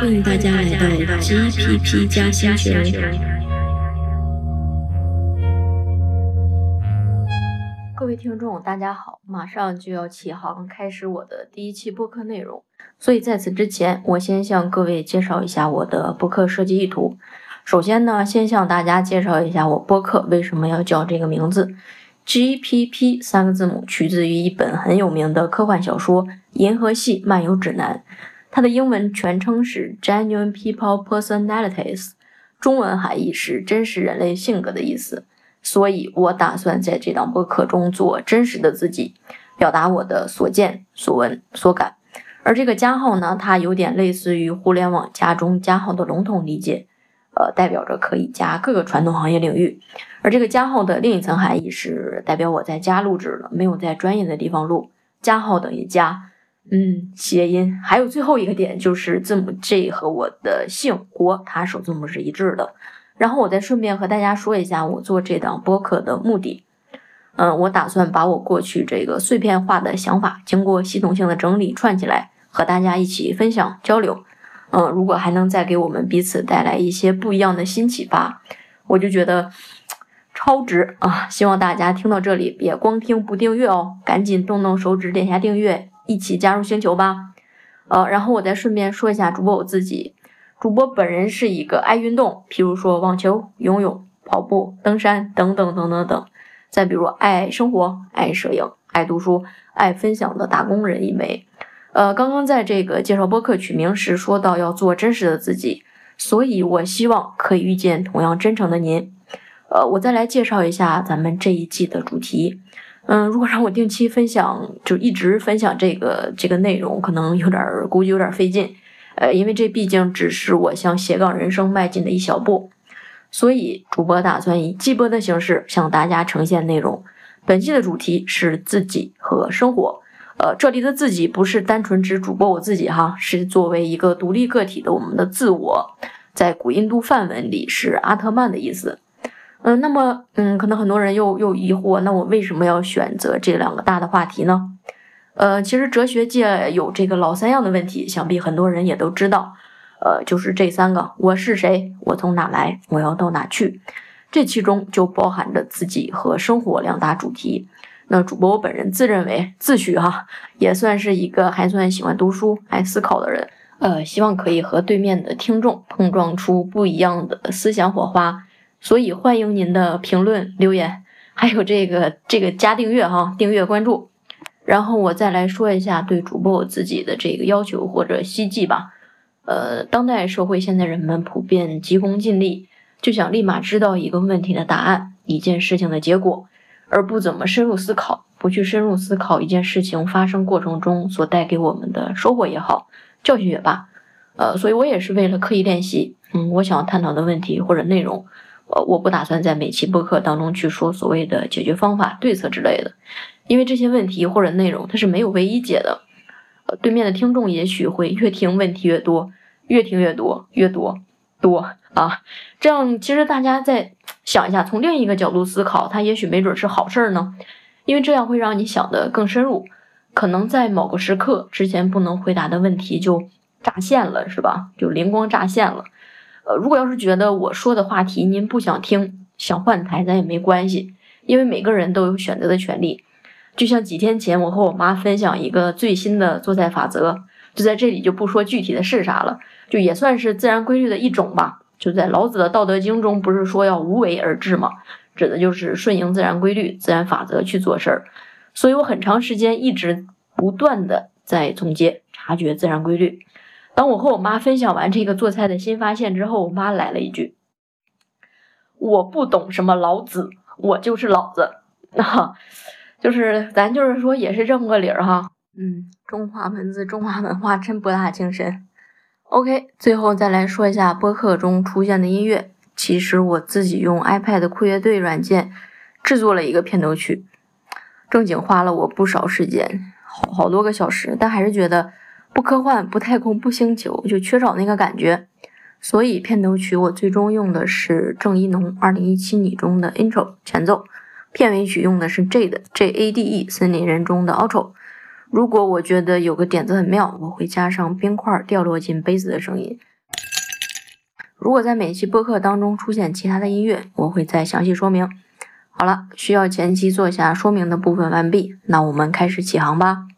欢迎大家来到 GPP 加星球。各位听众，大家好，马上就要起航，开始我的第一期播客内容。所以在此之前，我先向各位介绍一下我的播客设计意图。首先呢，先向大家介绍一下我播客为什么要叫这个名字。GPP 三个字母取自于一本很有名的科幻小说《银河系漫游指南》。它的英文全称是 Genuine People Personalities，中文含义是真实人类性格的意思。所以我打算在这档播客中做真实的自己，表达我的所见所闻所感。而这个加号呢，它有点类似于互联网加中加号的笼统理解，呃，代表着可以加各个传统行业领域。而这个加号的另一层含义是代表我在家录制了，没有在专业的地方录。加号等于加。嗯，谐音还有最后一个点就是字母 J 和我的姓郭，它首字母是一致的。然后我再顺便和大家说一下我做这档播客的目的。嗯，我打算把我过去这个碎片化的想法，经过系统性的整理串起来，和大家一起分享交流。嗯，如果还能再给我们彼此带来一些不一样的新启发，我就觉得超值啊！希望大家听到这里别光听不订阅哦，赶紧动动手指点下订阅。一起加入星球吧，呃，然后我再顺便说一下主播我自己，主播本人是一个爱运动，譬如说网球、游泳、跑步、登山等等等等等，再比如爱生活、爱摄影、爱读书、爱分享的打工人一枚。呃，刚刚在这个介绍播客取名时说到要做真实的自己，所以我希望可以遇见同样真诚的您。呃，我再来介绍一下咱们这一季的主题。嗯，如果让我定期分享，就一直分享这个这个内容，可能有点估计有点费劲。呃，因为这毕竟只是我向斜杠人生迈进的一小步，所以主播打算以季播的形式向大家呈现内容。本期的主题是自己和生活。呃，这里的自己不是单纯指主播我自己哈，是作为一个独立个体的我们的自我，在古印度梵文里是阿特曼的意思。嗯，那么，嗯，可能很多人又又疑惑，那我为什么要选择这两个大的话题呢？呃，其实哲学界有这个老三样的问题，想必很多人也都知道，呃，就是这三个：我是谁？我从哪来？我要到哪去？这其中就包含着自己和生活两大主题。那主播我本人自认为自诩哈，也算是一个还算喜欢读书、爱思考的人，呃，希望可以和对面的听众碰撞出不一样的思想火花。所以欢迎您的评论留言，还有这个这个加订阅哈，订阅关注。然后我再来说一下对主播我自己的这个要求或者希冀吧。呃，当代社会现在人们普遍急功近利，就想立马知道一个问题的答案，一件事情的结果，而不怎么深入思考，不去深入思考一件事情发生过程中所带给我们的收获也好，教训也罢。呃，所以我也是为了刻意练习，嗯，我想探讨的问题或者内容。呃，我不打算在每期播客当中去说所谓的解决方法、对策之类的，因为这些问题或者内容它是没有唯一解的。呃，对面的听众也许会越听问题越多，越听越多，越多多啊。这样其实大家再想一下，从另一个角度思考，它也许没准是好事儿呢，因为这样会让你想得更深入，可能在某个时刻之前不能回答的问题就乍现了，是吧？就灵光乍现了。呃，如果要是觉得我说的话题您不想听，想换台咱也没关系，因为每个人都有选择的权利。就像几天前我和我妈分享一个最新的做菜法则，就在这里就不说具体的是啥了，就也算是自然规律的一种吧。就在老子的《道德经》中，不是说要无为而治吗？指的就是顺应自然规律、自然法则去做事儿。所以我很长时间一直不断的在总结、察觉自然规律。当我和我妈分享完这个做菜的新发现之后，我妈来了一句：“我不懂什么老子，我就是老子。”啊，就是咱就是说也是这么个理儿哈。嗯，中华文字、中华文化真博大精深。OK，最后再来说一下播客中出现的音乐。其实我自己用 iPad 酷乐队软件制作了一个片头曲，正经花了我不少时间，好好多个小时，但还是觉得。不科幻，不太空，不星球，就缺少那个感觉。所以片头曲我最终用的是郑一农《二零一七你》中的 intro 前奏，片尾曲用的是 Jade J A D E 森林人中的 outro。如果我觉得有个点子很妙，我会加上冰块掉落进杯子的声音，如果在每期播客当中出现其他的音乐，我会再详细说明。好了，需要前期做下说明的部分完毕，那我们开始起航吧。